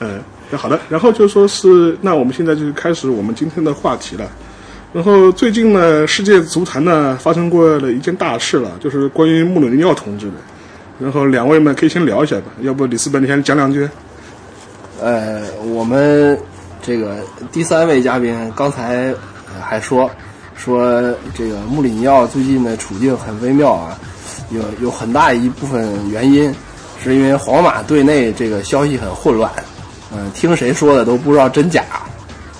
嗯，那好的，然后就说是，那我们现在就开始我们今天的话题了。然后最近呢，世界足坛呢发生过了一件大事了，就是关于穆里尼奥同志的。然后两位们可以先聊一下吧，要不里斯本你先讲两句。呃，我们这个第三位嘉宾刚才还说说这个穆里尼奥最近的处境很微妙啊，有有很大一部分原因是因为皇马队内这个消息很混乱，嗯、听谁说的都不知道真假，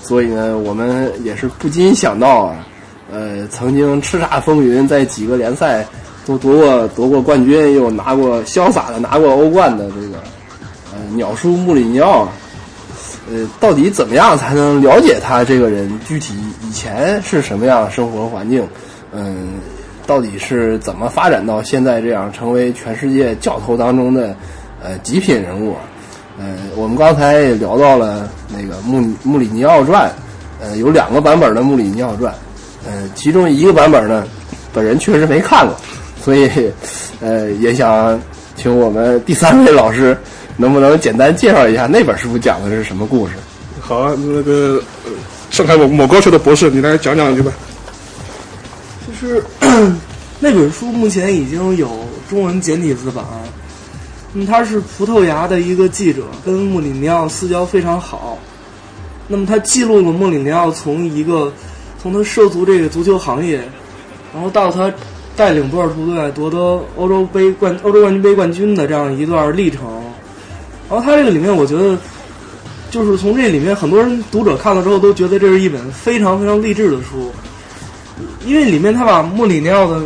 所以呢，我们也是不禁想到啊，呃，曾经叱咤风云，在几个联赛都夺过夺过冠军，又拿过潇洒的拿过欧冠的这个呃鸟叔穆里尼奥，呃，到底怎么样才能了解他这个人具体以前是什么样的生活环境？嗯，到底是怎么发展到现在这样成为全世界教头当中的呃极品人物啊？呃，我们刚才也聊到了那个穆穆里尼奥传，呃，有两个版本的穆里尼奥传，呃，其中一个版本呢，本人确实没看过，所以呃，也想请我们第三位老师能不能简单介绍一下那本书讲的是什么故事？好啊，那个呃上海某某高校的博士，你来讲两句吧。就是 那本书目前已经有中文简体字版，他是葡萄牙的一个记者，跟穆里尼奥私交非常好。那么他记录了穆里尼奥从一个从他涉足这个足球行业，然后到他带领波尔图队夺得欧洲杯冠欧洲冠军杯冠军的这样一段历程。然后他这个里面，我觉得就是从这里面很多人读者看了之后都觉得这是一本非常非常励志的书。因为里面他把穆里尼奥的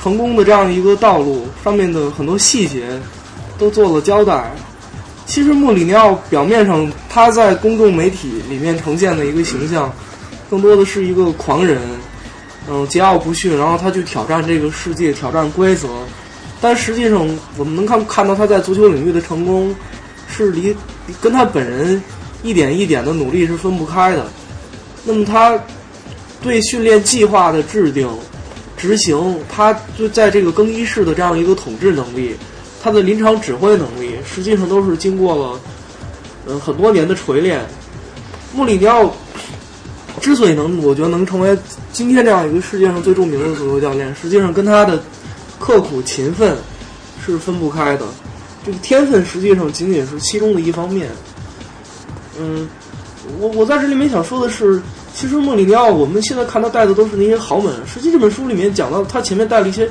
成功的这样一个道路上面的很多细节都做了交代。其实穆里尼奥表面上他在公众媒体里面呈现的一个形象，更多的是一个狂人，嗯，桀骜不驯，然后他去挑战这个世界，挑战规则。但实际上，我们能看看到他在足球领域的成功，是离跟他本人一点一点的努力是分不开的。那么他对训练计划的制定、执行，他就在这个更衣室的这样一个统治能力，他的临场指挥能力，实际上都是经过了嗯很多年的锤炼。穆里尼奥之所以能，我觉得能成为今天这样一个世界上最著名的足球教练，实际上跟他的刻苦勤奋是分不开的。这个天分实际上仅仅是其中的一方面。嗯，我我在这里面想说的是，其实穆里尼奥我们现在看他带的都是那些豪门，实际这本书里面讲到他前面带了一些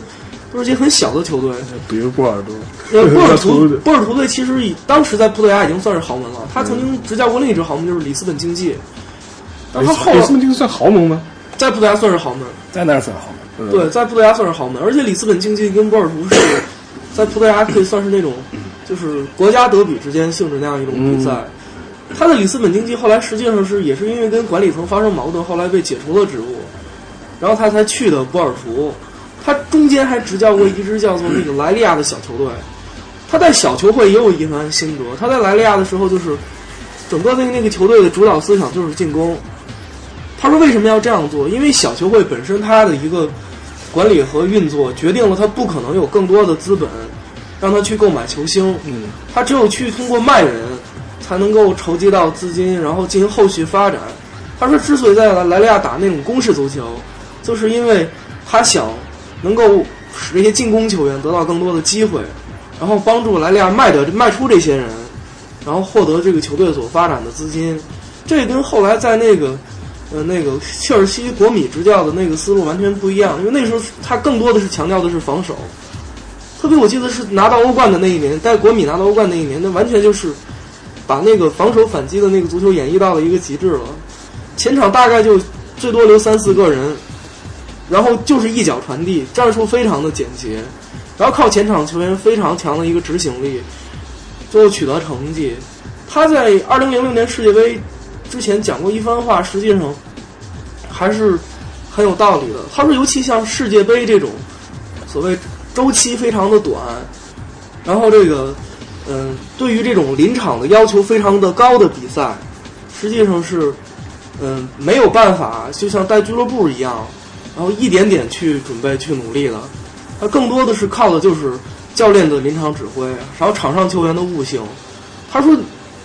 都是些很小的球队，比如波尔多，呃，波尔图波尔图队其实以当时在葡萄牙已经算是豪门了，他曾经执教过另一支豪门就是里斯本竞技，但他后来里斯本竞技算豪门吗？在葡萄牙算是豪门，在那儿算好吗？嗯。对，在葡萄牙算是豪门，而且里斯本竞技跟波尔图是 在葡萄牙可以算是那种就是国家德比之间性质那样一种比赛。他的里斯本竞技后来实际上是也是因为跟管理层发生矛盾，后来被解除了职务，然后他才去的波尔图。他中间还执教过一支叫做那个莱利亚的小球队。他在小球会也有一番心得。他在莱利亚的时候，就是整个那个那个球队的主导思想就是进攻。他说为什么要这样做？因为小球会本身它的一个管理和运作决定了他不可能有更多的资本让他去购买球星。嗯，他只有去通过卖人才能够筹集到资金，然后进行后续发展。他说，之所以在莱利亚打那种攻势足球，就是因为他想能够使这些进攻球员得到更多的机会，然后帮助莱利亚卖掉卖出这些人，然后获得这个球队所发展的资金。这跟后来在那个呃那个切尔西国米执教的那个思路完全不一样，因为那时候他更多的是强调的是防守。特别我记得是拿到欧冠的那一年，带国米拿到欧冠那一年，那完全就是把那个防守反击的那个足球演绎到了一个极致了。前场大概就最多留三四个人，然后就是一脚传递，战术非常的简洁，然后靠前场球员非常强的一个执行力，最后取得成绩。他在二零零六年世界杯之前讲过一番话，实际上还是很有道理的。他说，尤其像世界杯这种所谓周期非常的短，然后这个嗯、对于这种临场的要求非常的高的比赛，实际上是嗯、没有办法，就像带俱乐部一样，然后一点点去准备去努力的。他更多的是靠的就是教练的临场指挥，然后场上球员的悟性。他说，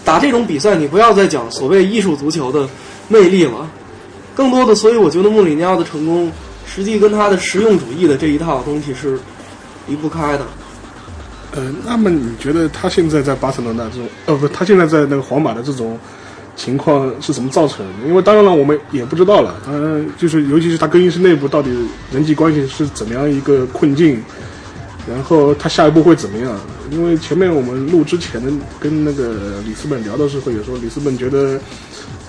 打这种比赛，你不要再讲所谓艺术足球的魅力了，更多的，所以我觉得穆里尼奥的成功，实际跟他的实用主义的这一套东西是离不开的。呃，那么你觉得他现在在巴塞罗那这种，呃，不，他现在在那个皇马的这种情况是怎么造成的？因为当然了，我们也不知道了。呃，就是尤其是他更衣室内部到底人际关系是怎么样一个困境，然后他下一步会怎么样？因为前面我们录之前的跟那个里斯本聊的时候，也说里斯本觉得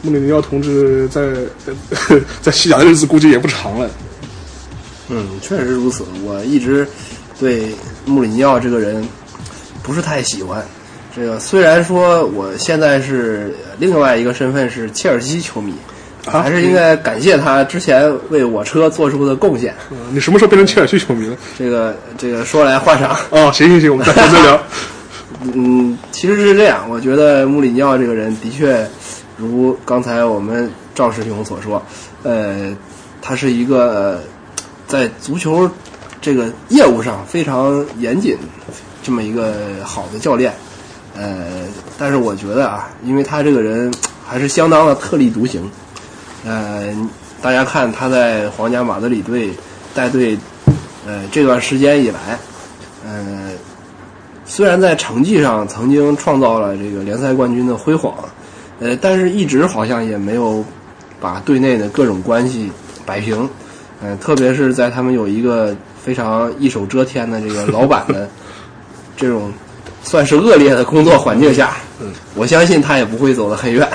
穆里尼奥同志在 在西甲的日子估计也不长了。嗯，确实如此。我一直对穆里尼奥这个人不是太喜欢。这个虽然说我现在是另外一个身份是切尔西球迷，啊还是应该感谢他之前为我车做出的贡献。嗯你什么时候变成切尔西球迷了？这个这个说来话长。哦，行行行，我们再接着 聊。嗯，其实是这样，我觉得穆里尼奥这个人的确，如刚才我们赵师兄所说，呃，他是一个呃在足球这个业务上非常严谨这么一个好的教练，呃，但是我觉得啊，因为他这个人还是相当的特立独行，呃，大家看他在皇家马德里队带队，呃，这段时间以来，呃。虽然在成绩上曾经创造了这个联赛冠军的辉煌，呃，但是一直好像也没有把队内的各种关系摆平，呃，特别是在他们有一个非常一手遮天的这个老板的 这种算是恶劣的工作环境下，嗯，我相信他也不会走得很远。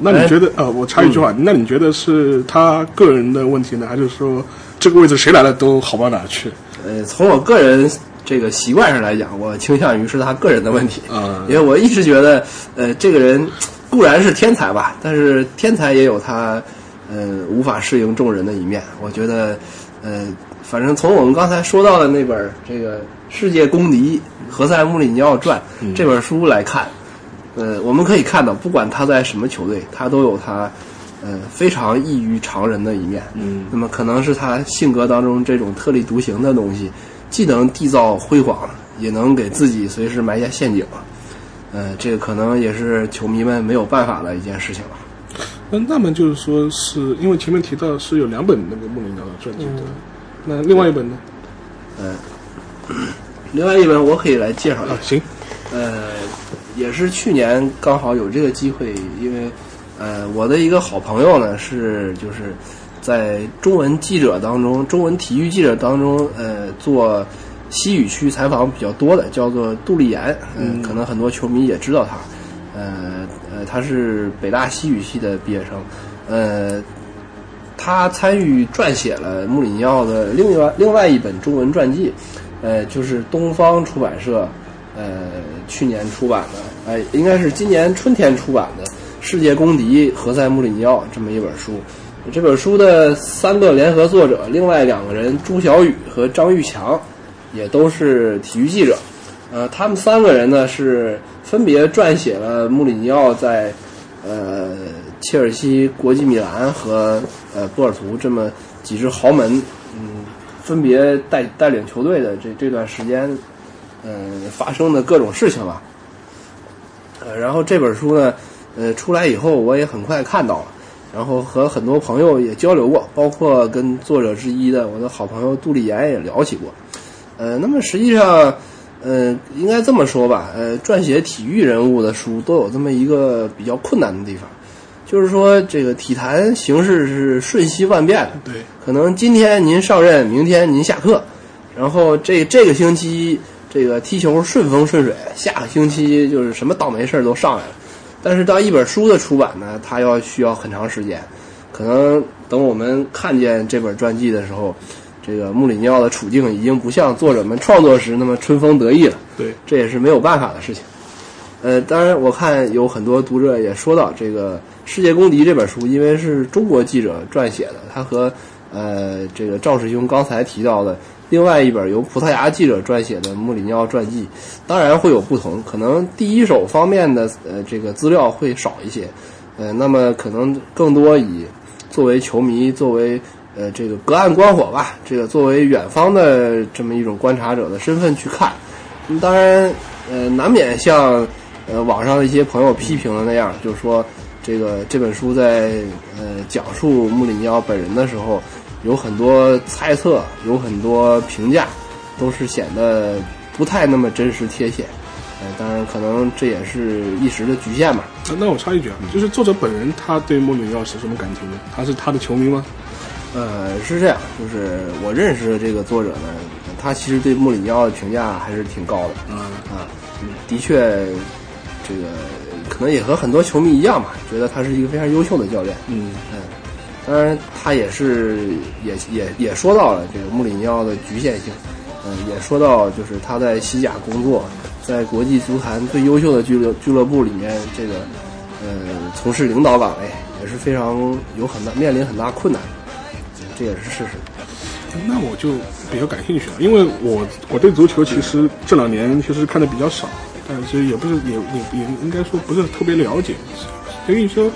那你觉得呃，我插一句话，那你觉得是他个人的问题呢，还是说这个位置谁来了都好不到哪儿去？呃，从我个人这个习惯上来讲，我倾向于是他个人的问题。啊因为我一直觉得，呃，这个人固然是天才吧，但是天才也有他，呃，无法适应众人的一面。我觉得，呃，反正从我们刚才说到的那本这个《世界公敌何塞·穆里尼奥传》这本书来看，呃，我们可以看到，不管他在什么球队，他都有他。呃，非常异于常人的一面。嗯，那么可能是他性格当中这种特立独行的东西，既能缔造辉煌，也能给自己随时埋下陷阱。呃，这个可能也是球迷们没有办法的一件事情了。那那么就是说是因为前面提到是有两本那个穆里尼奥的传记的，那另外一本呢？呃，另外一本我可以来介绍一下。啊，，行，呃，也是去年刚好有这个机会，因为呃，我的一个好朋友呢是就是在中文记者当中，中文体育记者当中，呃，做西语区采访比较多的，叫做杜丽岩，嗯，可能很多球迷也知道他，呃呃，他是北大西语系的毕业生，呃。他参与撰写了穆里尼奥的另外另外一本中文传记，呃，就是东方出版社，呃，去年出版的，哎、应该是今年春天出版的《世界公敌何塞·穆里尼奥》这么一本书。这本书的三个联合作者，另外两个人朱小雨和张玉强，也都是体育记者。呃，他们三个人呢是分别撰写了穆里尼奥在呃切尔西、国际米兰和呃波尔图这么几支豪门，分别带带领球队的这这段时间，嗯、发生的各种事情吧。呃，然后这本书呢，呃，出来以后我也很快看到了，然后和很多朋友也交流过，包括跟作者之一的我的好朋友杜丽岩也聊起过。呃，那么实际上，呃，应该这么说吧，呃，撰写体育人物的书都有这么一个比较困难的地方，就是说这个体坛形势是瞬息万变的，对，可能今天您上任，明天您下课，然后这这个星期这个踢球顺风顺水，下个星期就是什么倒霉事儿都上来了。但是当一本书的出版呢，它要需要很长时间，可能等我们看见这本传记的时候，这个穆里尼奥的处境已经不像作者们创作时那么春风得意了。对，这也是没有办法的事情。呃，当然，我看有很多读者也说到，这个《世界公敌》这本书，因为是中国记者撰写的，它和呃这个赵师兄刚才提到的另外一本由葡萄牙记者撰写的《穆里尼奥传记》，当然会有不同。可能第一手方面的呃这个资料会少一些，呃，那么可能更多以作为球迷，作为呃这个隔岸观火吧，这个作为远方的这么一种观察者的身份去看。当然，呃，难免像呃网上的一些朋友批评的那样，就是说这个这本书在呃讲述穆里尼奥本人的时候，有很多猜测，有很多评价，都是显得不太那么真实贴切。呃，当然可能这也是一时的局限吧。那那我插一句啊，就是作者本人他对穆里尼奥是什么感情呢？他是他的球迷吗？呃，是这样，就是我认识的这个作者呢，他其实对穆里尼奥的评价还是挺高的。嗯啊，的确，这个可能也和很多球迷一样吧，觉得他是一个非常优秀的教练。嗯。嗯，当然他也是也也也说到了这个穆里尼奥的局限性，嗯、也说到就是他在西甲工作，在国际足坛最优秀的俱乐俱乐部里面，这个呃从事领导岗位也是非常有很大面临很大困难，这也是事实。那我就比较感兴趣了，因为我我对足球其实这两年其实看的比较少，但是也不是也也也应该说不是特别了解，所以说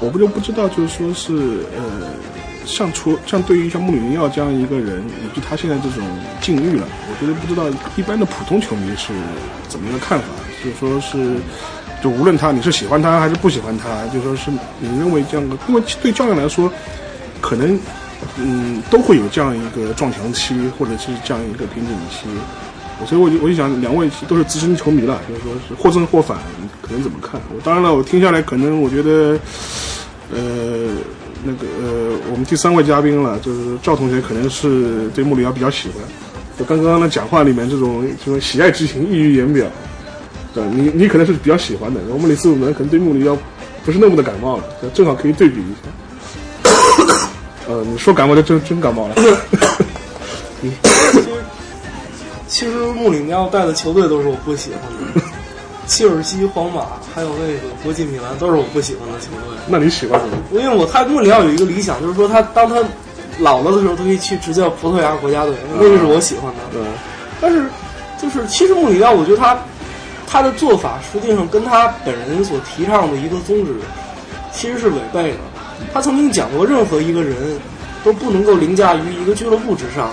我不就不知道，就是说是呃，像除像对于像穆里尼奥这样一个人，以及他现在这种境遇了，我觉得不知道一般的普通球迷是怎么一个看法，就说是。就无论他你是喜欢他还是不喜欢他，就说是你认为这样的，因为对教练来说，可能嗯，都会有这样一个撞墙期，或者是这样一个瓶颈期。所以我就我就想，两位都是资深球迷了，就是说是或正或反，可能怎么看？我当然了，我听下来，可能我觉得，呃，那个呃，我们第三位嘉宾了，就是赵同学，可能是对穆里奥比较喜欢。就刚刚的讲话里面，这种这种喜爱之情溢于言表。对你，你可能是比较喜欢的，我们李斯鲁呢，可能对穆里奥不是那么的感冒了，正好可以对比一下。呃，你说感冒就真真感冒了。其实穆里尼奥带的球队都是我不喜欢的，切尔西、皇马还有那个国际米兰都是我不喜欢的球队。那你喜欢什么？因为我他穆里尼奥有一个理想，就是说他当他老了的时候，他可以去执教葡萄牙国家队，那个是我喜欢的。嗯但是就是其实穆里尼奥，我觉得他他的做法实际上跟他本人所提倡的一个宗旨其实是违背的。他曾经讲过，任何一个人都不能够凌驾于一个俱乐部之上。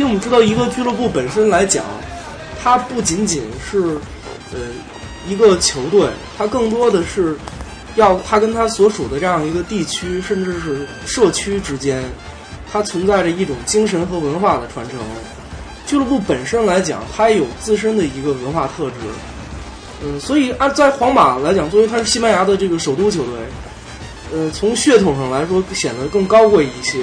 因为我们知道，一个俱乐部本身来讲，它不仅仅是呃一个球队，它更多的是要它跟它所属的这样一个地区，甚至是社区之间，它存在着一种精神和文化的传承。俱乐部本身来讲，它有自身的一个文化特质。嗯，所以按在皇马来讲，作为它是西班牙的这个首都球队，呃，从血统上来说显得更高贵一些。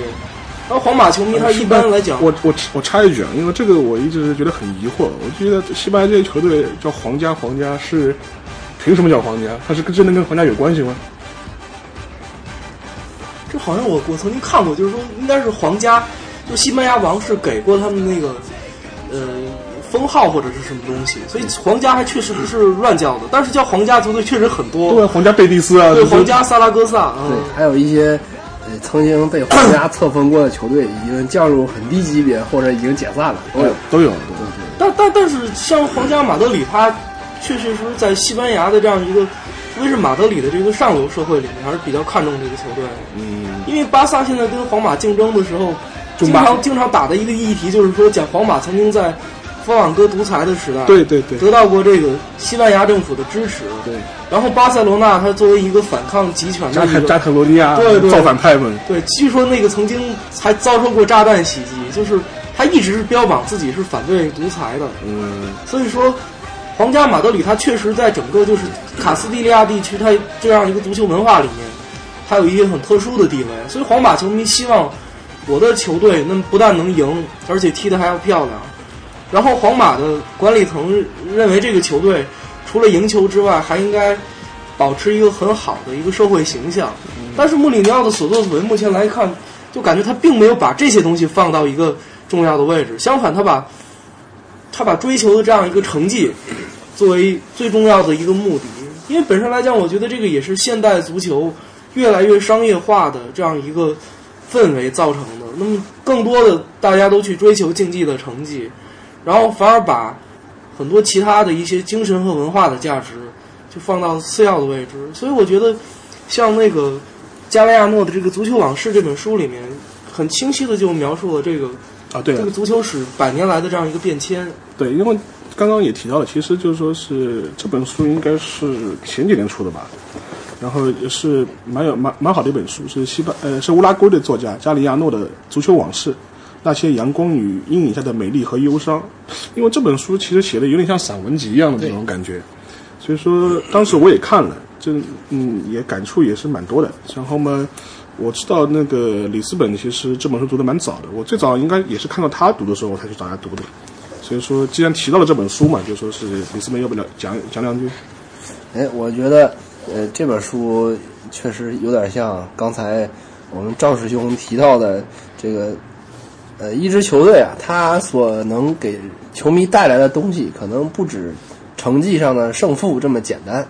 而皇马球迷他一般来讲，我我我插一句啊，因为这个我一直觉得很疑惑。我觉得西班牙这些球队叫皇家，皇家是凭什么叫皇家？它是跟真的跟皇家有关系吗？这好像我我曾经看过，就是说应该是皇家，就西班牙王室给过他们那个呃封号或者是什么东西，所以皇家还确实不是乱叫的，但是叫皇家球队确实很多。对，皇家贝蒂斯啊，对，皇家萨拉戈萨，嗯对，，还有一些呃曾经被皇家 册封过的球队，已经降入很低级别或者已经解散了，都有。都有。但但但是像皇家马德里，他确确实实在西班牙的这样一个，特别是马德里的这个上流社会里面，还是比较看重这个球队。嗯，因为巴萨现在跟皇马竞争的时候，经常经常打的一个议题就是说，讲皇马曾经在佛朗哥独裁的时代，对对对得到过这个西班牙政府的支持。对，然后巴塞罗那它作为一个反抗集权的加泰加一个，泰罗尼亚对对造反派们，对，据说那个曾经还遭受过炸弹袭击，就是他一直是标榜自己是反对独裁的。嗯，所以说，皇家马德里它确实在整个就是卡斯蒂利亚地区，它这样一个足球文化里面，它有一些很特殊的地位。所以皇马球迷希望我的球队那么不但能赢，而且踢得还要漂亮。然后皇马的管理层认为这个球队除了赢球之外，还应该保持一个很好的一个社会形象。但是穆里尼奥的所作所为，目前来看，就感觉他并没有把这些东西放到一个重要的位置，相反，他把他把追求的这样一个成绩作为最重要的一个目的。因为本身来讲，我觉得这个也是现代足球越来越商业化的这样一个氛围造成的。那么，更多的大家都去追求竞技的成绩，然后反而把很多其他的一些精神和文化的价值就放到次要的位置。所以，我觉得像那个加利亚诺的这个《足球往事》这本书里面，很清晰的就描述了这个啊，对这个足球史百年来的这样一个变迁。对，因为刚刚也提到了，其实就是说是这本书应该是前几年出的吧，然后也是蛮有蛮蛮好的一本书，是西班呃是乌拉圭的作家加里亚诺的《足球往事》，那些阳光与阴影下的美丽和忧伤。因为这本书其实写的有点像散文集一样的那种感觉，所以说当时我也看了，这嗯也感触也是蛮多的。然后嘛，我知道那个里斯本其实这本书读的蛮早的，我最早应该也是看到他读的时候我才去找他读的。所以说，既然提到了这本书嘛，就说是里斯本要不了讲讲两句。哎，我觉得，呃，这本书确实有点像刚才我们赵师兄提到的这个，呃，一支球队啊，他所能给球迷带来的东西，可能不止成绩上的胜负这么简单。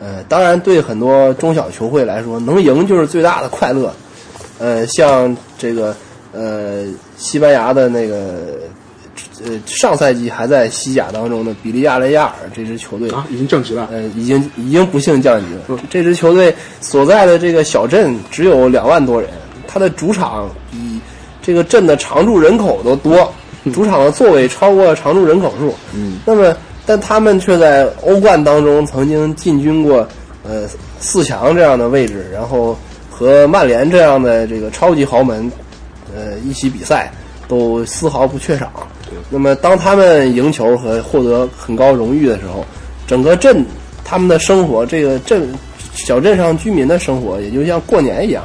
呃，当然，对很多中小球会来说，能赢就是最大的快乐。呃，像这个，呃，西班牙的那个。呃，上赛季还在西甲当中的比利亚雷亚尔这支球队啊，已经降级了。呃，已经已经不幸降级了。这支球队所在的这个小镇只有两万多人，它的主场比这个镇的常住人口都多，主场的座位超过常住人口数。嗯，那么，但他们却在欧冠当中曾经进军过呃四强这样的位置，然后和曼联这样的这个超级豪门呃一起比赛，都丝毫不缺场。那么，当他们赢球和获得很高荣誉的时候，整个镇他们的生活，这个镇小镇上居民的生活，也就像过年一样。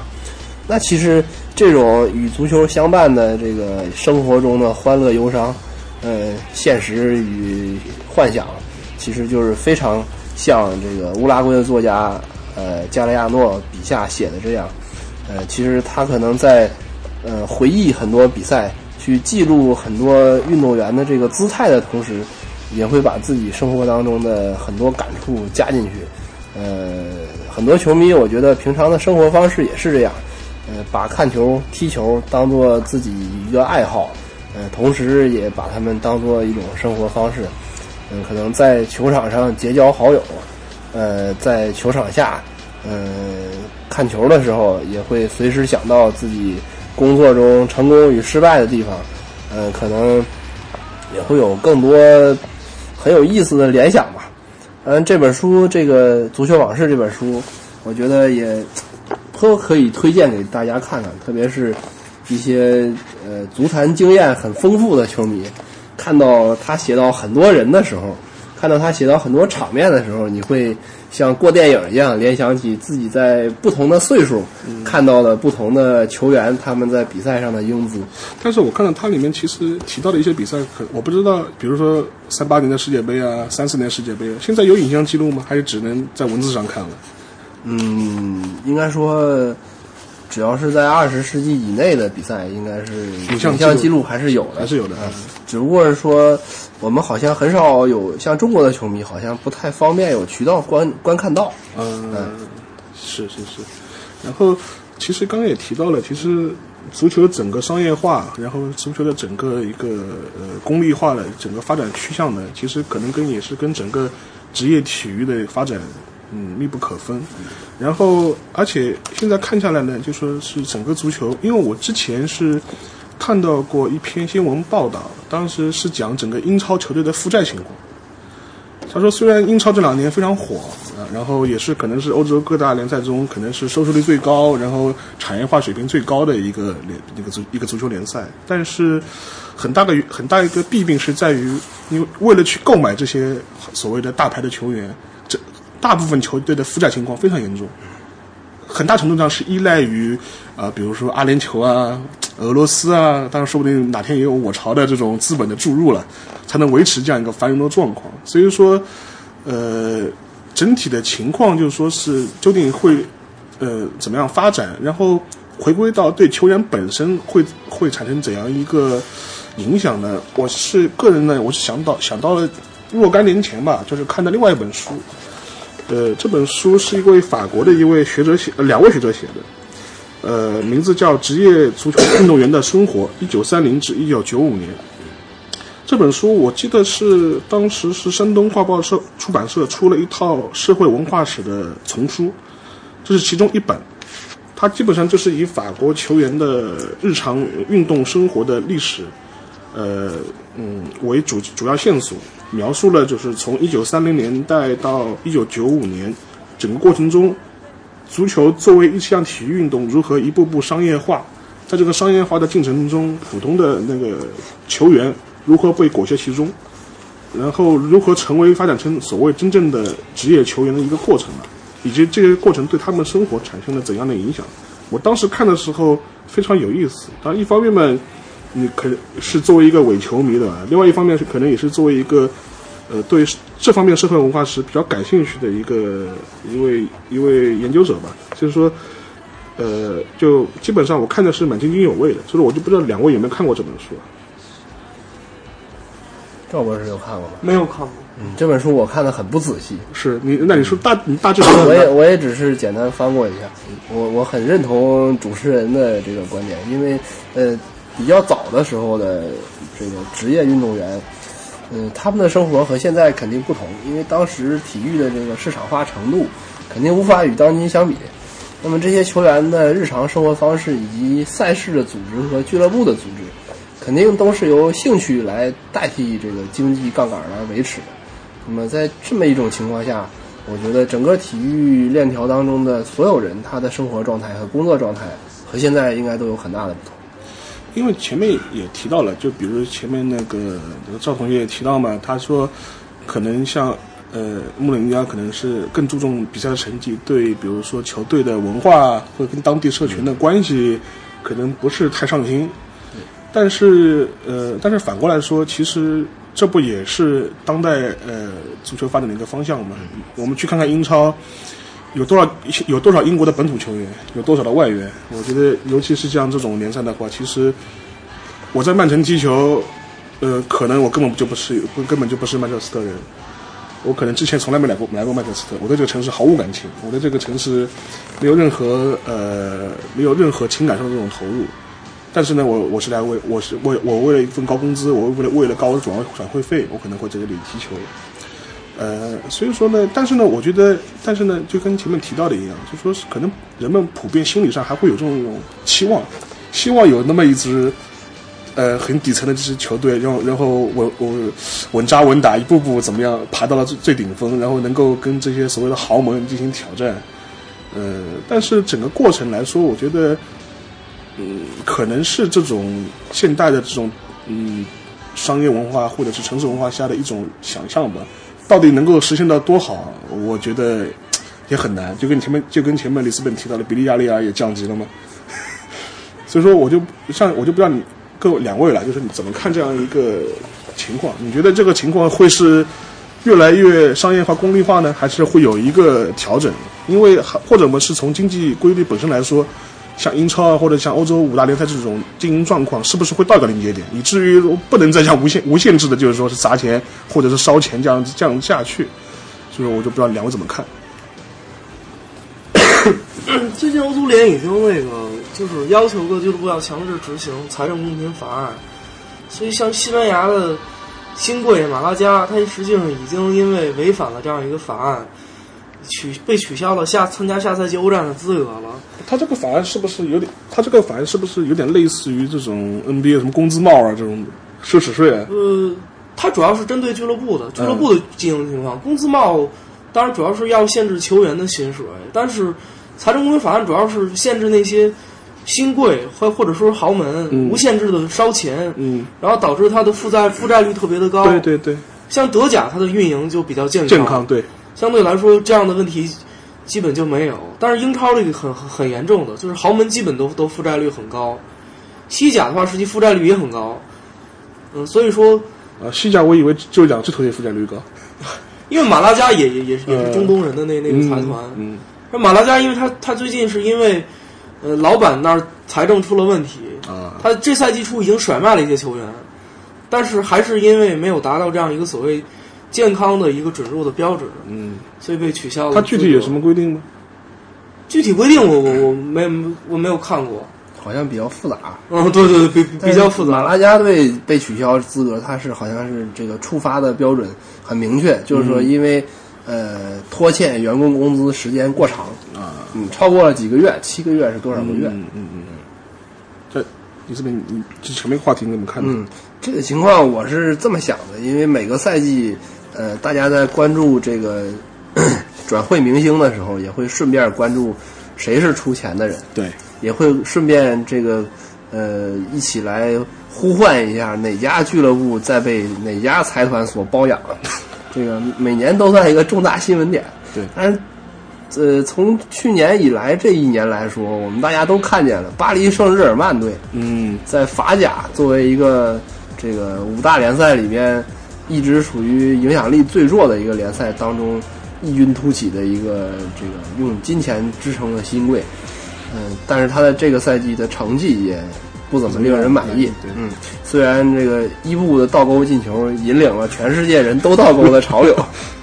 那其实这种与足球相伴的这个生活中的欢乐、忧伤，呃，现实与幻想，其实就是非常像这个乌拉圭的作家呃加雷亚诺笔下写的这样。呃，其实他可能在呃回忆很多比赛。去记录很多运动员的这个姿态的同时，也会把自己生活当中的很多感触加进去。呃，很多球迷，我觉得平常的生活方式也是这样，呃，把看球、踢球当做自己一个爱好，呃，同时也把他们当做一种生活方式。嗯，可能在球场上结交好友，呃，在球场下，嗯，看球的时候也会随时想到自己。工作中成功与失败的地方，嗯，可能也会有更多很有意思的联想吧。嗯，这本书这个《足球往事》这本书，我觉得也颇可以推荐给大家看看，特别是一些呃足坛经验很丰富的球迷，看到他写到很多人的时候，看到他写到很多场面的时候，你会。像过电影一样联想起自己在不同的岁数看到了不同的球员他们在比赛上的英姿。但是我看到它里面其实提到的一些比赛，可我不知道，比如说三八年的世界杯啊，三四年世界杯，现在有影像记录吗？还是只能在文字上看了？嗯，应该说。只要是在二十世纪以内的比赛，应该是影像记录还是有的，还是有的。只不过是说，我们好像很少有像中国的球迷，好像不太方便有渠道观观看到。嗯，是是是。然后，其实刚刚也提到了，其实足球整个商业化，然后足球的整个一个呃功利化的整个发展趋向呢，其实可能跟也是跟整个职业体育的发展。嗯，密不可分。然后，而且现在看下来呢，就说是整个足球，因为我之前是看到过一篇新闻报道，当时是讲整个英超球队的负债情况。他说，虽然英超这两年非常火啊，然后也是可能是欧洲各大联赛中可能是收视率最高，然后产业化水平最高的一个联那个足一个足球联赛，但是很大的很大一个弊病是在于，因为为了去购买这些所谓的大牌的球员。大部分球队的负债情况非常严重，很大程度上是依赖于啊，比如说阿联酋啊、俄罗斯啊，当然说不定哪天也有我朝的这种资本的注入了，才能维持这样一个繁荣的状况。所以说，呃，整体的情况就是说是究竟会呃怎么样发展，然后回归到对球员本身会会产生怎样一个影响呢？我是个人呢，我是想到想到了若干年前吧，就是看的另外一本书。呃，这本书是一位法国的一位学者写，呃，两位学者写的，呃，名字叫《职业足球运动员的生活：一九三零至一九九五年》。这本书我记得是当时是山东画报社出版社出了一套社会文化史的丛书，这是其中一本。它基本上就是以法国球员的日常运动生活的历史，呃嗯为主主要线索，描述了就是从一九三零年代到一九九五年整个过程中，足球作为一项体育运动如何一步步商业化，在这个商业化的进程中，普通的那个球员如何被裹挟其中，然后如何成为发展成所谓真正的职业球员的一个过程啊，以及这个过程对他们生活产生了怎样的影响。我当时看的时候非常有意思，当然一方面嘛，你可能是作为一个伪球迷的吧，另外一方面是可能也是作为一个呃对这方面社会文化史比较感兴趣的一个一位一位研究者吧，就是说。呃，就基本上我看的是蛮津津有味的，所以我就不知道两位有没有看过这本书啊？赵博士有看过吗？没有看过。嗯，这本书我看的很不仔细，是你，那你说大你大致上我也我也只是简单翻过一下。我我很认同主持人的这个观点，因为呃比较早的时候的这个职业运动员，嗯，他们的生活和现在肯定不同，因为当时体育的这个市场化程度肯定无法与当今相比。那么这些球员的日常生活方式以及赛事的组织和俱乐部的组织，肯定都是由兴趣来代替这个经济杠杆来维持的。那么在这么一种情况下，我觉得整个体育链条当中的所有人，他的生活状态和工作状态和现在应该都有很大的不同。因为前面也提到了，就比如前面那个那个赵同学也提到嘛，他说可能像呃穆里尼奥可能是更注重比赛的成绩，对比如说球队的文化或者跟当地社群的关系可能不是太上心。但是呃，但是反过来说，其实这不也是当代呃足球发展的一个方向吗？我们去看看英超。有多少有多少英国的本土球员，有多少的外援？我觉得，尤其是像这种联赛的话，其实我在曼城踢球，呃，可能我根本就不是，根本就不是曼彻斯特人。我可能之前从来没来过来过曼彻斯特，我对这个城市毫无感情，我对这个城市没有任何呃没有任何情感上的这种投入。但是呢，我我是来为我是为我为了一份高工资，我为了为了高转转会费，我可能会在这里踢球。呃，所以说呢，但是呢，我觉得，但是呢，就跟前面提到的一样，就说是可能人们普遍心理上还会有这种期望，希望有那么一支，呃，很底层的这支球队，然后然后稳稳稳扎稳打，一步步怎么样爬到了最最顶峰，然后能够跟这些所谓的豪门进行挑战。呃，但是整个过程来说，我觉得，嗯，可能是这种现代的这种嗯商业文化或者是城市文化下的一种想象吧。到底能够实现到多好？我觉得 也很难。就跟前面就跟前面里斯本提到的，比利亚利亚也降级了嘛。所以说，我就像我就不知道你各两位了，就是你怎么看这样一个情况？你觉得这个情况会是越来越商业化、功利化呢，还是会有一个调整？因为或者我们是从经济规律本身来说。像英超啊，或者像欧洲五大联赛这种经营状况，是不是会到一个临界点，以至于不能再像无限无限制的，就是说是砸钱或者是烧钱这样这样下去？所以我就不知道两位怎么看。最近欧足联已经那个就是要求各俱乐部要强制执行财政公平法案，所以像西班牙的新贵马拉加，他实际上已经因为违反了这样一个法案。取被取消了下参加下赛季欧战的资格了。他这个法案是不是有点？他这个法案是不是有点类似于这种 NBA 什么工资帽啊这种奢侈税？呃，它主要是针对俱乐部的俱乐部的经营情况。工资帽当然主要是要限制球员的薪水，但是财政公平法案主要是限制那些新贵或或者说豪门无限制的烧钱，嗯，然后导致它的负债负债率特别的高。对对对，像德甲它的运营就比较健康。健康对。相对来说，这样的问题基本就没有。但是英超这个很很很严重的，就是豪门基本都都负债率很高。西甲的话，实际负债率也很高。嗯，所以说，啊，西甲我以为就两支球队负债率高，因为马拉加也也也是也是中东人的那那个财团。嗯，那马拉加，因为他他最近是因为呃老板那儿财政出了问题啊，他这赛季初已经甩卖了一些球员，但是还是因为没有达到这样一个所谓。健康的一个准入的标准，嗯，所以被取消了。它具体有什么规定吗？具体规定我我我没我没有看过，好像比较复杂。嗯，对对对，比比较复杂。马拉加队被取消资格，它是好像是这个触发的标准很明确，就是说因为呃拖欠员工工资时间过长啊，嗯，超过了几个月，七个月是多少个月？嗯嗯嗯。这你这边你这前面话题你怎么看？嗯，这个情况我是这么想的，因为每个赛季，呃，大家在关注这个 转会明星的时候，也会顺便关注谁是出钱的人，对，也会顺便这个呃一起来呼唤一下哪家俱乐部在被哪家财团所包养，这个每年都算一个重大新闻点。对但是。呃，从去年以来这一年来说，我们大家都看见了巴黎圣日耳曼队，嗯，在法甲作为一个这个五大联赛里边，一直属于影响力最弱的一个联赛当中，异军突起的一个这个用金钱支撑的新贵。嗯，但是他在这个赛季的成绩也不怎么令人满意。对嗯，虽然这个伊布的倒钩进球引领了全世界人都倒钩的潮流，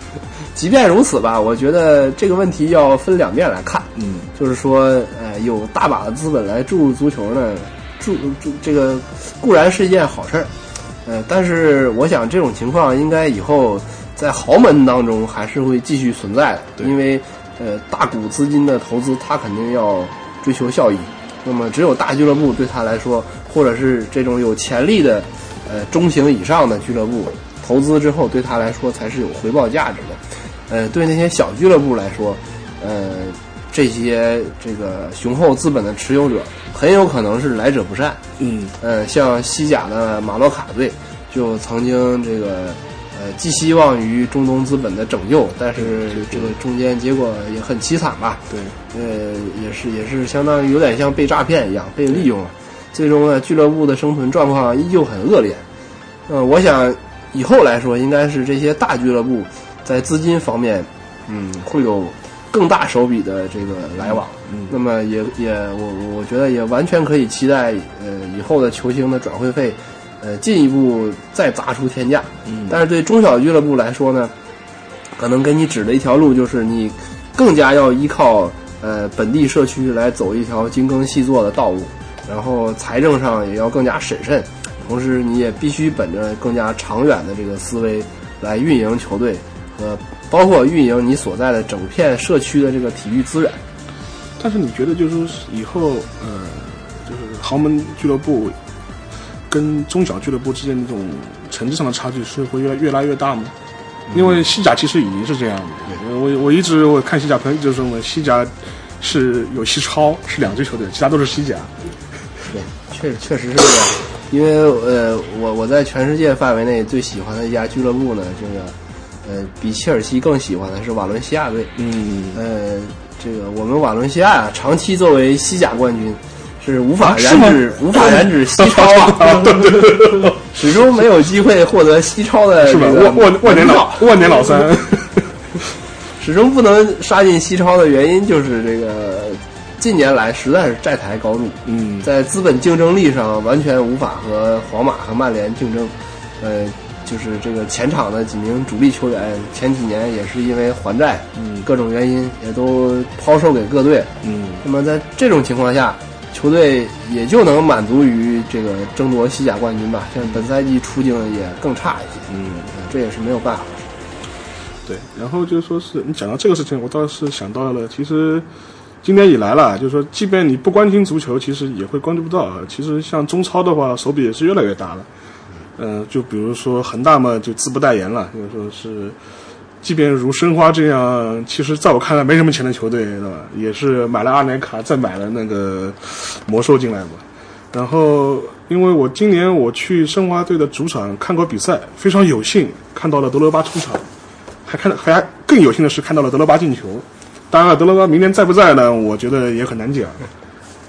即便如此吧，我觉得这个问题要分两面来看。嗯，就是说，呃，有大把的资本来注入足球呢，注注这个固然是一件好事儿，呃，但是我想这种情况应该以后在豪门当中还是会继续存在的，对因为呃大股资金的投资，他肯定要追求效益。那么只有大俱乐部对他来说，或者是这种有潜力的呃中型以上的俱乐部投资之后，对他来说才是有回报价值的。呃，对那些小俱乐部来说，呃，这些这个雄厚资本的持有者很有可能是来者不善。嗯，呃，像西甲的马洛卡队就曾经这个呃寄希望于中东资本的拯救，但是这个中间结果也很凄惨吧。对，呃，也是也是相当于有点像被诈骗一样被利用了。最终呢，俱乐部的生存状况依旧很恶劣。呃，我想以后来说，应该是这些大俱乐部在资金方面，嗯，会有更大手笔的这个来往。嗯那么也也我我觉得也完全可以期待，呃，以后的球星的转会费，呃，进一步再砸出天价。嗯但是对中小俱乐部来说呢，可能给你指的一条路就是你更加要依靠呃本地社区来走一条精耕细作的道路，然后财政上也要更加审慎，同时你也必须本着更加长远的这个思维来运营球队和包括运营你所在的整片社区的这个体育资源。但是你觉得就是说以后呃，就是豪门俱乐部跟中小俱乐部之间这种层次上的差距是会越来越拉越大吗？因为西甲其实已经是这样的，我我一直我看西甲朋友一直认为西甲是有西超是两支球队，其他都是西甲。对，确确实是这样。因为呃，我我在全世界范围内最喜欢的一家俱乐部呢，这个呃，比切尔西更喜欢的是瓦伦西亚队。嗯，呃，这个我们瓦伦西亚啊，长期作为西甲冠军，是无法染指、无法染指西超啊，始终没有机会获得西超的是吧？这个万万万年老万年老三。始终不能杀进西超的原因就是这个近年来实在是债台高筑，嗯，在资本竞争力上完全无法和皇马和曼联竞争。呃，就是这个前场的几名主力球员，前几年也是因为还债，嗯各种原因也都抛售给各队。嗯那么在这种情况下，球队也就能满足于这个争夺西甲冠军吧。像本赛季处境也更差一些，嗯。呃这也是没有办法的。对，然后就说是你讲到这个事情，我倒是想到了，其实今年以来了，就是说，即便你不关心足球，其实也会关注不到。其实像中超的话，手笔也是越来越大了。嗯、就比如说恒大嘛，就自不代言了，就说是，即便如申花这样，其实在我看来没什么钱的球队，对吧？也是买了阿内卡，再买了那个魔兽进来嘛。然后，因为我今年我去申花队的主场看过比赛，非常有幸看到了德罗巴出场。还看还更有幸的是看到了德罗巴进球。当然了，德罗巴明年在不在呢？我觉得也很难讲。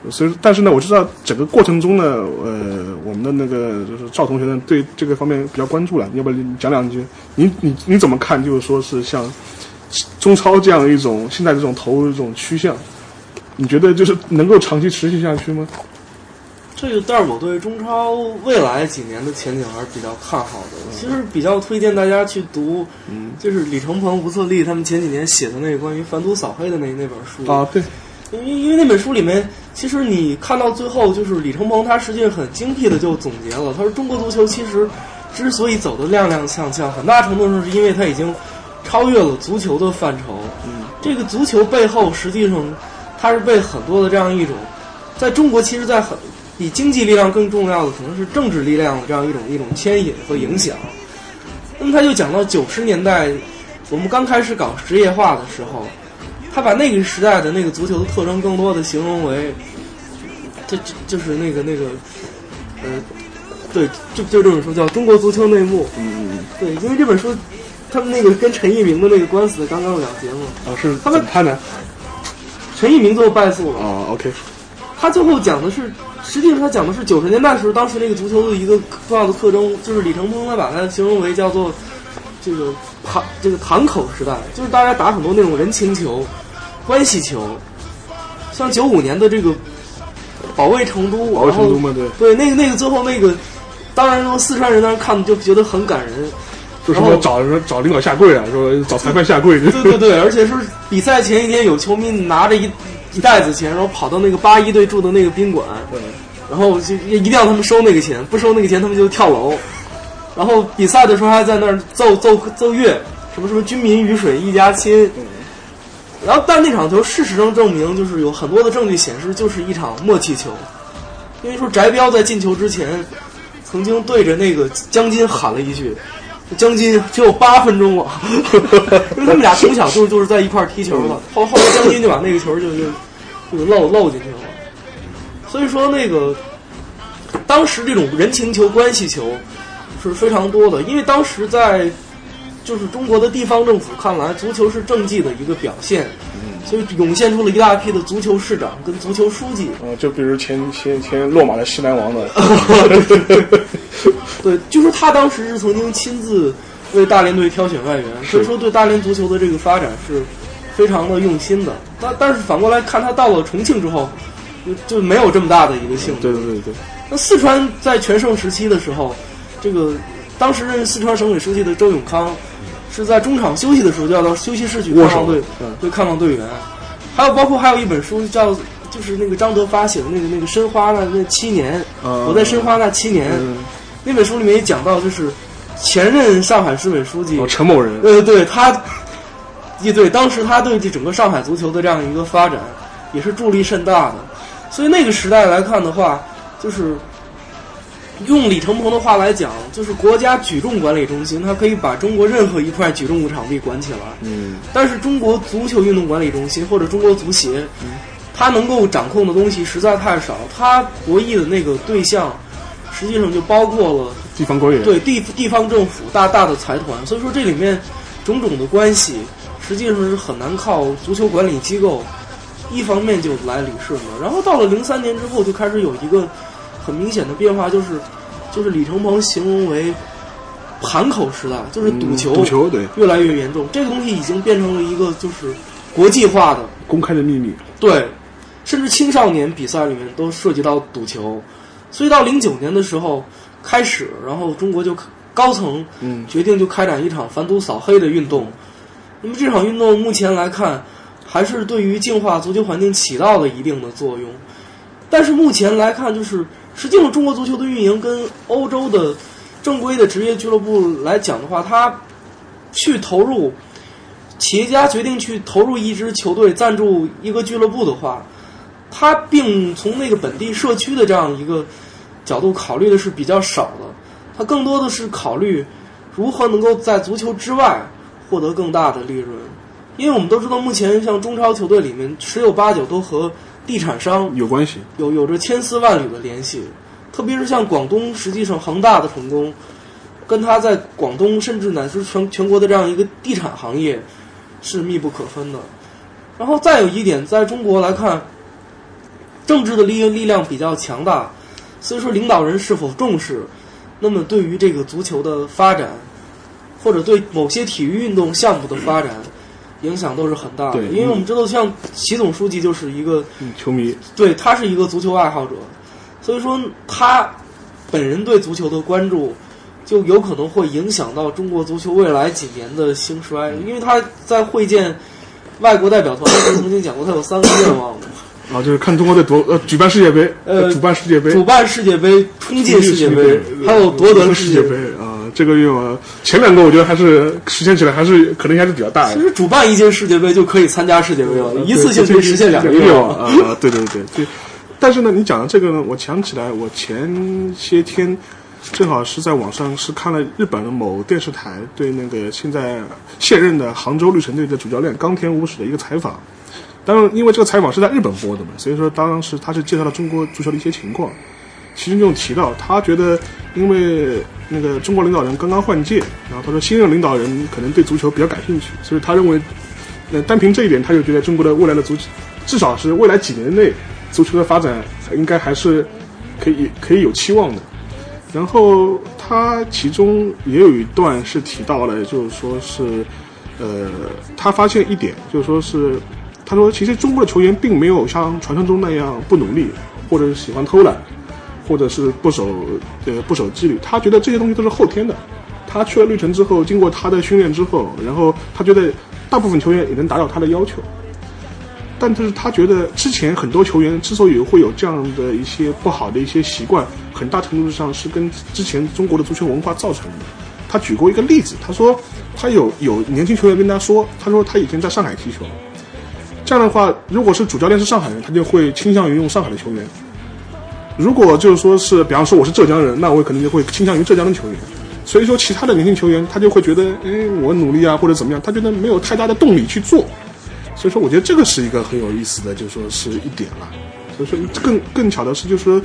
所以，但是呢，我知道整个过程中呢，呃，我们的那个就是赵同学呢，对这个方面比较关注了。要不然你讲两句？你你你怎么看？就是说是像中超这样一种现在这种投入这种趋向，你觉得就是能够长期持续下去吗？这个，但是我对中超未来几年的前景还是比较看好的。其实比较推荐大家去读，就是李承鹏、吴策立他们前几年写的那个关于反赌扫黑的那那本书啊，对，因为因为那本书里面，其实你看到最后，就是李承鹏他实际上很精辟的就总结了，他说中国足球其实之所以走得踉踉跄跄，很大程度上是因为他已经超越了足球的范畴。嗯，这个足球背后实际上它是被很多的这样一种，在中国其实，在很比经济力量更重要的可能是政治力量的这样一种一种牵引和影响。那么他就讲到九十年代，我们刚开始搞职业化的时候，他把那个时代的那个足球的特征更多的形容为，这就就是那个那个，呃，对，就就这本书叫《中国足球内幕》。嗯嗯对，因为这本书，他们那个跟陈一鸣的那个官司刚刚了结嘛，嗯，啊是他们怎么判呢？陈一鸣最后败诉了。啊，OK，他最后讲的是，实际上他讲的是九十年代时候，当时那个足球的一个重要的特征，就是李承鹏他把它形容为叫做这个堂这个堂口时代，就是大家打很多那种人情球、关系球，像九五年的这个保卫成都，保卫成都嘛，对，对那个那个最后那个，当然说四川人当时看就觉得很感人，说什么找领导下跪啊，说找裁判下跪，对对对，而且是比赛前一天有球迷拿着一一袋子钱，然后跑到那个八一队住的那个宾馆，然后就一定要他们收那个钱，不收那个钱他们就跳楼。然后比赛的时候还在那儿奏奏奏乐，什么什么军民鱼水一家亲。然后但那场球事实上证明，就是有很多的证据显示，就是一场默契球。因为说翟彪在进球之前，曾经对着那个江津喊了一句：“江津只有八分钟了。”因为他们俩从小就就是在一块踢球的，后后来江津就把那个球就就就漏漏进去了。所以说那个当时这种人情球、关系球是非常多的，因为当时在就是中国的地方政府看来，足球是政绩的一个表现，所以涌现出了一大批的足球市长跟足球书记。啊，就比如前前前落马的西南王的，对，就说他当时是曾经亲自为大连队挑选外援，所以说对大连足球的这个发展是非常的用心的。但但是反过来看，他到了重庆之后，就就没有这么大的一个兴趣。对对对对，那四川在全盛时期的时候，这个当时任四川省委书记的周永康是在中场休息的时候就要到休息室去看望队，嗯。对看望队员。还有包括还有一本书叫就是那个张德发写的那个那个申花那那七年，嗯。我在申花那七年，嗯。那本书里面也讲到，就是前任上海市委书记，哦，陈某人，呃，对他，也对，当时他对这整个上海足球的这样一个发展，也是助力甚大的。所以那个时代来看的话，就是用李承鹏的话来讲，就是国家举重管理中心，它可以把中国任何一块举重场地管起来。嗯，但是中国足球运动管理中心或者中国足协，它能够掌控的东西实在太少，它博弈的那个对象，实际上就包括了地方官员，对地地方政府大大的财团，所以说这里面种种的关系，实际上是很难靠足球管理机构一方面就来理顺的。然后到了零三年之后，就开始有一个很明显的变化，就是就是李承鹏形容为盘口时代，就是赌球，嗯赌球对，越来越严重，这个东西已经变成了一个就是国际化的公开的秘密，对，甚至青少年比赛里面都涉及到赌球，所以到零九年的时候开始，然后中国就高层嗯决定就开展一场反赌扫黑的运动。那么这场运动目前来看，还是对于净化足球环境起到了一定的作用。但是目前来看，就是实际上中国足球的运营跟欧洲的正规的职业俱乐部来讲的话，他去投入企业家决定去投入一支球队赞助一个俱乐部的话，他并从那个本地社区的这样一个角度考虑的是比较少的，他更多的是考虑如何能够在足球之外获得更大的利润。因为我们都知道，目前像中超球队里面十有八九都和地产商有关系，有有着千丝万缕的联系，特别是像广东，实际上恒大的成功，跟他在广东甚至乃至全全国的这样一个地产行业是密不可分的。然后再有一点，在中国来看，政治的力力量比较强大，所以说领导人是否重视，那么对于这个足球的发展，或者对某些体育运动项目的发展，影响都是很大的。因为我们知道，像习总书记就是一个。嗯球迷，对他是一个足球爱好者，所以说他本人对足球的关注，就有可能会影响到中国足球未来几年的兴衰。因为他在会见外国代表团的时候曾经讲过，他有三个愿望：啊，就是看中国队夺呃举办世界杯，呃主办世界杯，主办世界杯、冲进世界杯杯，，还有夺得世界杯。啊。这个愿望前两个我觉得还是实现起来还是可能还是比较大的。其实主办一届世界杯就可以参加世界杯了，一次性可以实现两个愿愿望。啊啊！对对对对，但是呢，你讲的这个呢，我想起来，我前些天正好是在网上是看了日本的某电视台对那个现在现任的杭州绿城队的主教练冈田武史的一个采访。当然，因为这个采访是在日本播的嘛，所以说当时他是介绍了中国足球的一些情况。其中就提到，他觉得因为那个中国领导人刚刚换届，然后他说新任领导人可能对足球比较感兴趣，所以他认为，呃，单凭这一点，他就觉得中国的未来的足，至少是未来几年内足球的发展应该还是可以可以有期望的。然后他其中也有一段是提到了，就是说是，呃，他发现一点，就是说是，他说其实中国的球员并没有像传说中那样不努力，或者是喜欢偷懒。或者是不守呃不守纪律，他觉得这些东西都是后天的。他去了绿城之后，经过他的训练之后，然后他觉得大部分球员也能达到他的要求。但就是他觉得之前很多球员之所以会有这样的一些不好的一些习惯，很大程度上是跟之前中国的足球文化造成的。他举过一个例子，他说他有有年轻球员跟他说，他说他以前在上海踢球，这样的话，如果是主教练是上海人，他就会倾向于用上海的球员。如果就是说是，比方说我是浙江人，那我可能就会倾向于浙江的球员。所以说，其他的年轻球员他就会觉得，哎，我努力啊，或者怎么样，他觉得没有太大的动力去做。所以说，我觉得这个是一个很有意思的，就说是一点了。所以说，更更巧的是，就是说，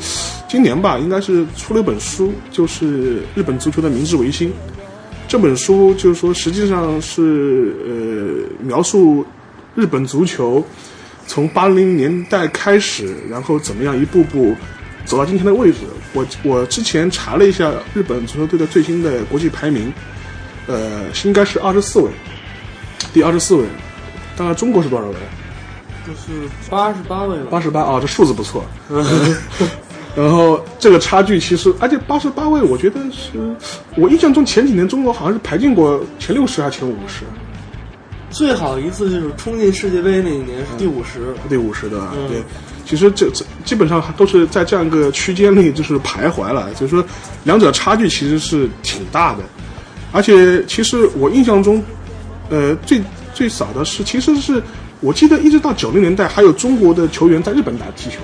今年吧，应该是出了一本书，就是日本足球的明治维新。这本书就是说，实际上是呃描述日本足球从八零年代开始，然后怎么样一步步。走到今天的位置，我我之前查了一下日本足球队的最新的国际排名，呃，应该是二十四位，第二十四位。当然，中国是多少位？就是八十八位吧。八十八啊，这数字不错。然后这个差距其实，而且八十八位，我觉得是我印象中前几年中国好像是排进过前六十还是前五十。最好一次就是冲进世界杯那一年是第五十，第五十的对。其实这这基本上都是在这样一个区间内就是徘徊了，就是说两者差距其实是挺大的，而且其实我印象中，呃最最早的是其实是我记得一直到九零年代还有中国的球员在日本打踢球，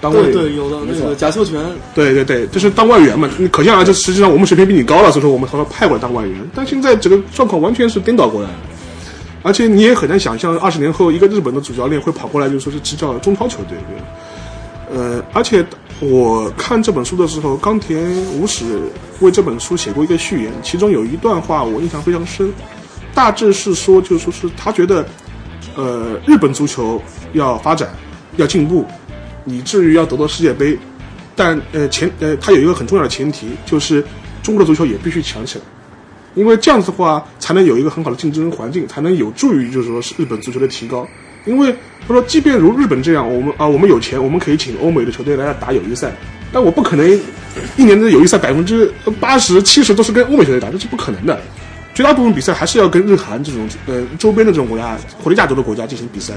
当外援对有的那个贾秀全，对对对，就是当外援嘛，你可想而知，实际上我们水平比你高了，所以说我们才会派过来当外援，但现在整个状况完全是颠倒过来了。而且你也很难想象，二十年后一个日本的主教练会跑过来就说是执教中超球队，对呃，而且我看这本书的时候，冈田武史为这本书写过一个序言，其中有一段话我印象非常深，大致是说，就说是他觉得，呃，日本足球要发展，要进步，以至于要得到世界杯，但呃前呃他有一个很重要的前提，就是中国的足球也必须强起来。因为这样子的话，才能有一个很好的竞争环境，才能有助于就是说是日本足球的提高。因为他说，即便如日本这样，我们啊，我们有钱，我们可以请欧美的球队来打友谊赛，但我不可能一年的友谊赛百分之八十七十都是跟欧美球队打，这是不可能的。绝大部分比赛还是要跟日韩这种呃周边的这种国家或者亚洲的国家进行比赛。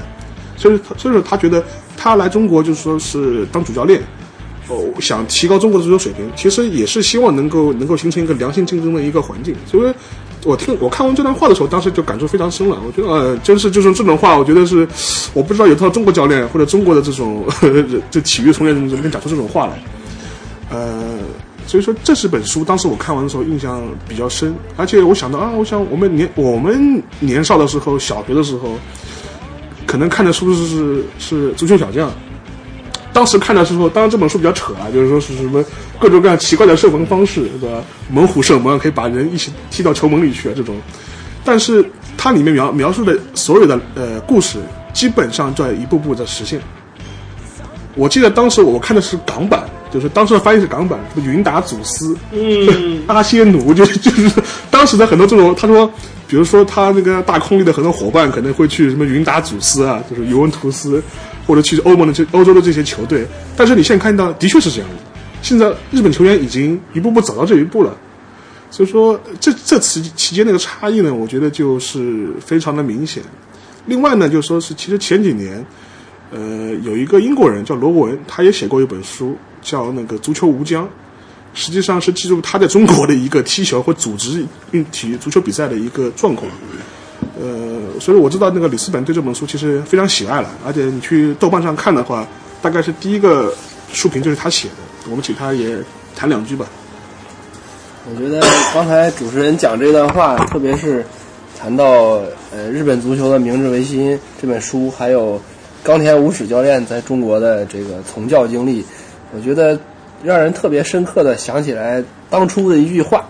所以，所以说他觉得他来中国就是说是当主教练。哦，想提高中国的足球水平，其实也是希望能够能够形成一个良性竞争的一个环境。所以，我听我看完这段话的时候，当时就感触非常深了。我觉得，呃，真是就是这种话，我觉得是，我不知道有套中国教练或者中国的这种 这体育从业人能讲出这种话来。呃，所以说这是本书，当时我看完的时候印象比较深，而且我想到啊，我想我们年我们年少的时候，小学的时候，可能看的书是是是足球小将。当时看的时候，当然这本书比较扯啊，就是说是什么各种各样奇怪的射门方式，对吧？猛虎射门可以把人一起踢到球门里去啊，这种。但是它里面描描述的所有的呃故事，基本上在一步步的实现。我记得当时我看的是港版，就是当时的翻译是港版，什么云达祖斯，嗯，阿仙奴，就就是当时的很多这种，他说，比如说他那个大空力的很多伙伴可能会去什么云达祖斯啊，就是尤文图斯。或者去欧盟的这欧洲的这些球队，但是你现在看到的确是这样的。现在日本球员已经一步步走到这一步了，所以说这这期期间那个差异呢，我觉得就是非常的明显。另外呢，就说是其实前几年，呃，有一个英国人叫罗伯文，他也写过一本书，叫那个《足球无疆》，实际上是记录他在中国的一个踢球或组织运体育足球比赛的一个状况。呃，所以我知道那个里斯本对这本书其实非常喜爱了，而且你去豆瓣上看的话，大概是第一个书评就是他写的，我们请他也谈两句吧。我觉得刚才主持人讲这段话，特别是谈到呃日本足球的明治维新这本书，还有冈田武史教练在中国的这个从教经历，我觉得让人特别深刻的想起来当初的一句话。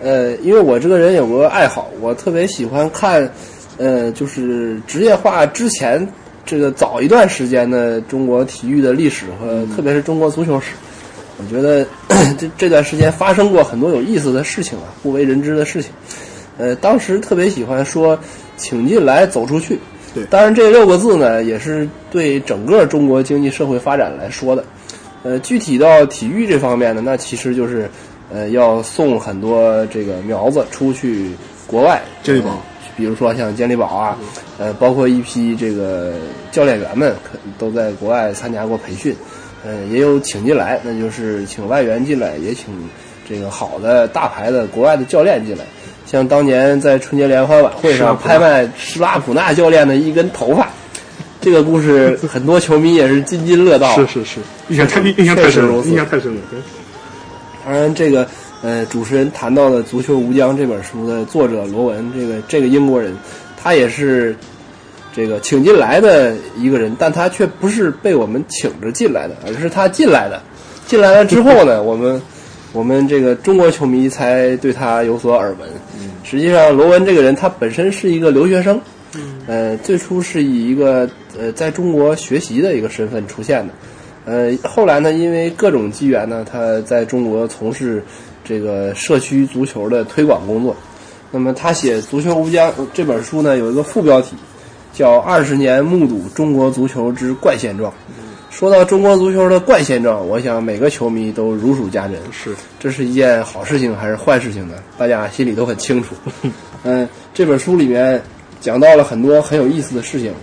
呃，因为我这个人有个爱好，我特别喜欢看，呃，就是职业化之前这个早一段时间的中国体育的历史和特别是中国足球史。我觉得 这这段时间发生过很多有意思的事情啊，不为人知的事情。呃，当时特别喜欢说“请进来，走出去”。对当然这六个字呢，也是对整个中国经济社会发展来说的。呃，具体到体育这方面呢，那其实就是呃要送很多这个苗子出去国外。健力宝呃比如说像健力宝啊，呃，包括一批这个教练员们可都在国外参加过培训。呃，也有请进来，那就是请外援进来，也请这个好的大牌的国外的教练进来。像当年在春节联欢晚会上拍卖施拉普纳教练的一根头发，这个故事很多球迷也是津津乐道。是是是，印象太印象太深了，印象太深了。对，当然，这个呃，主持人谈到的《足球无疆》这本书的作者罗文，这个这个英国人，他也是这个请进来的一个人，但他却不是被我们请着进来的，而是他进来的。进来了之后呢，我们我们这个中国球迷才对他有所耳闻。实际上，罗文这个人他本身是一个留学生，呃，最初是以一个呃在中国学习的一个身份出现的。呃，后来呢，因为各种机缘呢，他在中国从事这个社区足球的推广工作。那么他写《足球无疆》这本书呢，有一个副标题叫《二十年目睹中国足球之怪现状》。说到中国足球的怪现状，我想每个球迷都如数家珍。是这是一件好事情还是坏事情呢？大家心里都很清楚。嗯，这本书里面讲到了很多很有意思的事情。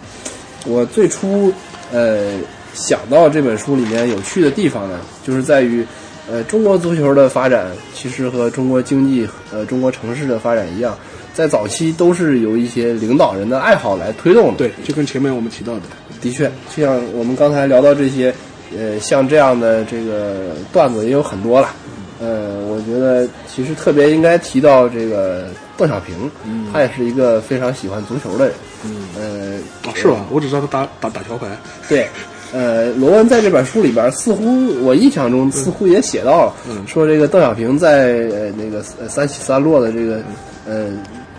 我最初呃想到这本书里面有趣的地方呢，就是在于呃中国足球的发展其实和中国经济呃中国城市的发展一样，在早期都是由一些领导人的爱好来推动的。对，就跟前面我们提到的，的确，就像我们刚才聊到这些，呃，像这样的这个段子也有很多了。呃，我觉得其实特别应该提到这个邓小平，他也是一个非常喜欢足球的人。嗯，是吧？我只知道他打打打桥牌，对，呃，罗文在这本书里边，似乎我印象中似乎也写到了，说这个邓小平在呃那个呃三起三落的这个呃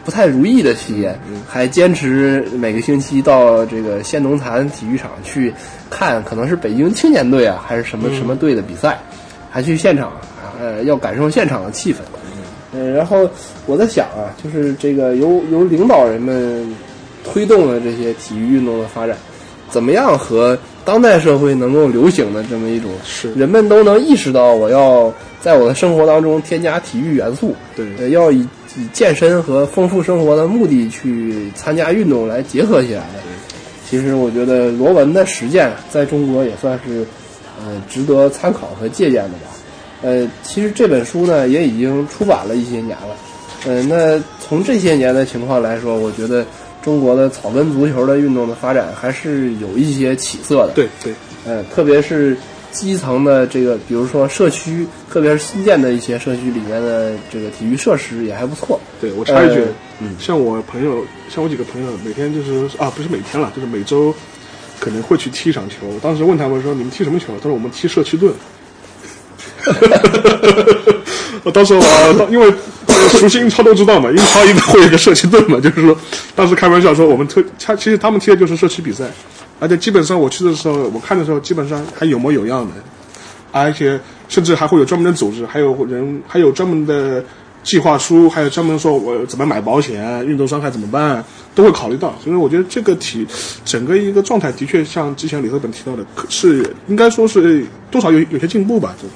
不太如意的期间，还坚持每个星期到这个县农坛体育场去看，可能是北京青年队啊，还是什么什么队的比赛，还去现场呃要感受现场的气氛。呃，然后我在想啊，就是这个由由领导人们推动了这些体育运动的发展，怎么样和当代社会能够流行的这么一种，是人们都能意识到我要在我的生活当中添加体育元素，对呃，要以以健身和丰富生活的目的去参加运动来结合起来的。其实我觉得罗文的实践在中国也算是呃值得参考和借鉴的吧。呃，其实这本书呢也已经出版了一些年了。呃，那从这些年的情况来说，我觉得中国的草根足球的运动的发展还是有一些起色的。对对，嗯，特别是基层的这个，比如说社区，特别是新建的一些社区里面的这个体育设施也还不错。对我插一句呃，嗯像我朋友，像我几个朋友，每天就是啊，不是每天了，就是每周可能会去踢一场球。当时问他们说：“你们踢什么球？”他说：“我们踢社区盾。” 我当时我当因为 熟悉英超都知道嘛，英超一定会有个社区盾嘛，就是说当时开玩笑说我们特他其实他们踢的就是社区比赛，而且基本上我去的时候，我看的时候基本上还有模有样的，而且甚至还会有专门的组织，还有人还有专门的计划书，还有专门说我怎么买保险，运动伤害怎么办，都会考虑到。所以我觉得这个体整个一个状态的确像之前李赫本提到的，可是应该说是多少有有些进步吧。这个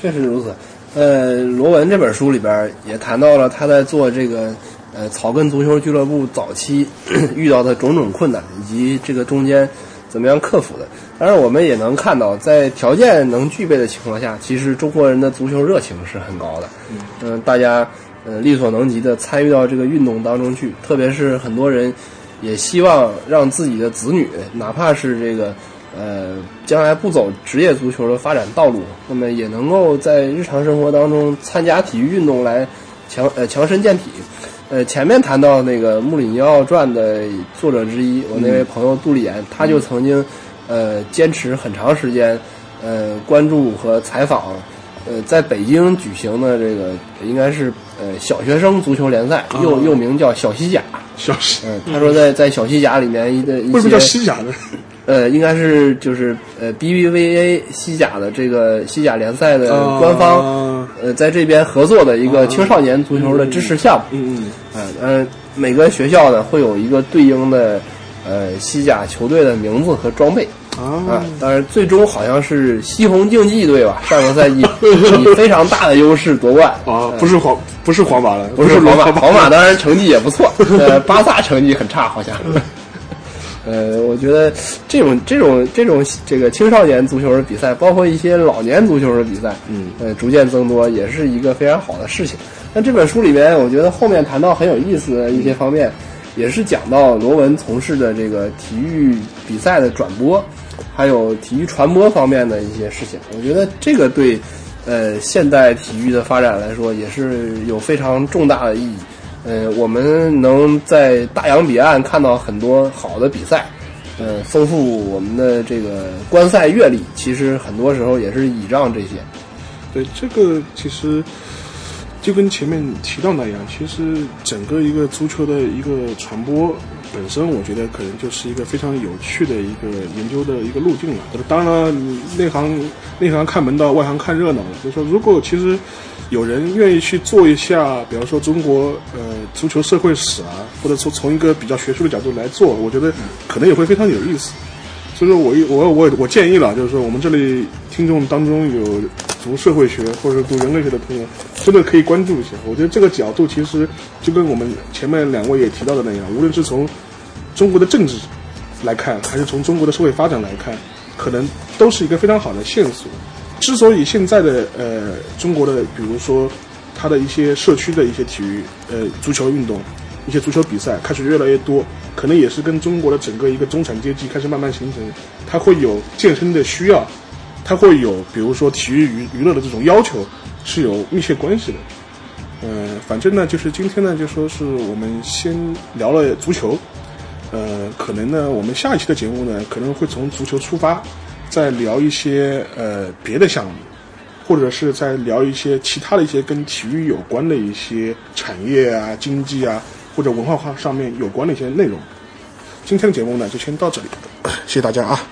确实如此。呃，罗文这本书里边也谈到了他在做这个呃草根足球俱乐部早期 遇到的种种困难，以及这个中间怎么样克服的。当然，我们也能看到，在条件能具备的情况下，其实中国人的足球热情是很高的。嗯、大家呃力所能及的参与到这个运动当中去，特别是很多人也希望让自己的子女，哪怕是这个呃将来不走职业足球的发展道路，那么也能够在日常生活当中参加体育运动来强呃强身健体。呃，前面谈到那个《穆里尼奥传》的作者之一，我那位朋友杜丽岩，他就曾经呃坚持很长时间呃关注和采访。呃，在北京举行的这个应该是呃小学生足球联赛，又又名叫小西甲。小西，嗯，他说在在小西甲里面一的一些为什么叫西甲呢？呃，应该是就是呃 BBVA 西甲的这个西甲联赛的官方、啊呃在这边合作的一个青少年足球的支持项目。嗯嗯，嗯呃，每个学校呢会有一个对应的呃西甲球队的名字和装备。啊啊，，当然，最终好像是西红竞技队吧，上个赛季以非常大的优势夺冠。啊，不是皇，不是皇马了，不是皇，马，皇马当然成绩也不错，呃，巴萨成绩很差，好像。呃，我觉得这种这种这种这个青少年足球的比赛，包括一些老年足球的比赛，嗯，呃，逐渐增多，也是一个非常好的事情。那这本书里边，我觉得后面谈到很有意思的一些方面，也是讲到罗文从事的这个体育比赛的转播，还有体育传播方面的一些事情。我觉得这个对呃现代体育的发展来说，也是有非常重大的意义。呃，我们能在大洋彼岸看到很多好的比赛，呃，丰富我们的这个观赛阅历。其实很多时候也是倚仗这些。对，这个其实就跟前面提到那样，其实整个一个足球的一个传播本身，我觉得可能就是一个非常有趣的一个研究的一个路径了。当然了，内行内行看门道，外行看热闹。就是说，如果其实有人愿意去做一下，比方说中国呃足球社会史啊，或者从从一个比较学术的角度来做，我觉得可能也会非常有意思。所以说我我我我建议了，就是说我们这里听众当中有读社会学或者读人类学的朋友，真的可以关注一下。我觉得这个角度其实就跟我们前面两位也提到的那样，无论是从中国的政治来看，还是从中国的社会发展来看，可能都是一个非常好的线索。之所以现在的呃中国的，比如说它的一些社区的一些体育呃足球运动，一些足球比赛开始越来越多，可能也是跟中国的整个一个中产阶级开始慢慢形成，它会有健身的需要，它会有比如说体育娱娱乐的这种要求是有密切关系的。呃，反正呢，就是今天呢，就说是我们先聊了足球，呃，可能呢，我们下一期的节目呢，可能会从足球出发，再聊一些呃别的项目，或者是在聊一些其他的一些跟体育有关的一些产业啊、经济啊或者文化化上面有关的一些内容。今天的节目呢，就先到这里，谢谢大家啊。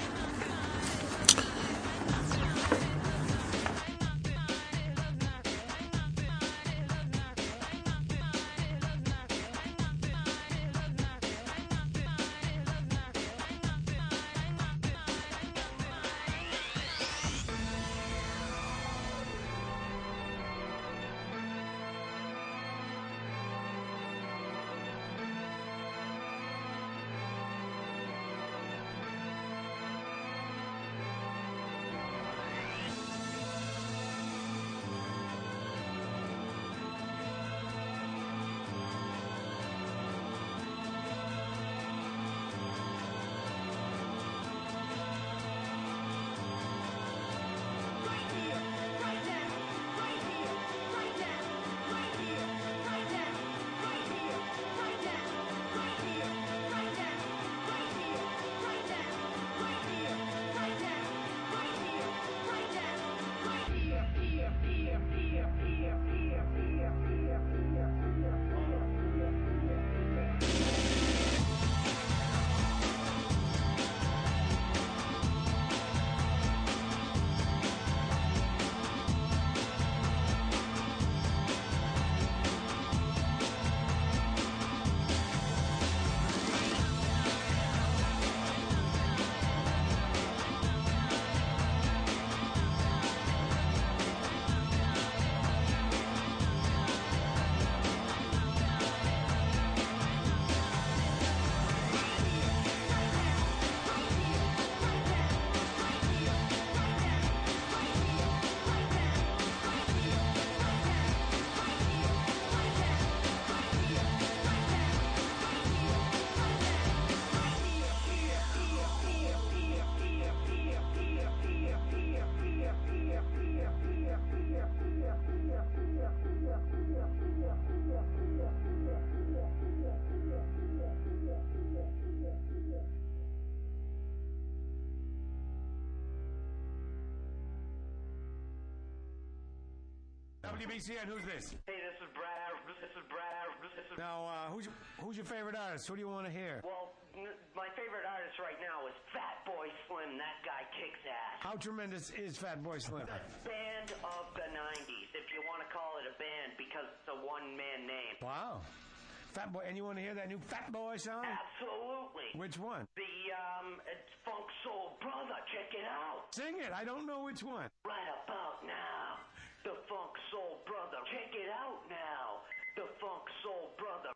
WBCN. Who's this? Hey, this is Brad. This is Brad. This is. Now, uh, who's your, who's your favorite artist? Who do you want to hear? Well, n- my favorite artist right now is Fat Boy Slim. That guy kicks ass. How tremendous is Fat Boy Slim? Band of the 90s, if you want to call it a band, because it's a one man name. Wow. Fat Boy, and you want to hear that new Fat Boy song? Absolutely. Which one? The, um, it's Funk Soul Brother. Check it out. Sing it. I don't know which one. Right about the Funk Soul Brother. Check it out now. The Funk Soul Brother.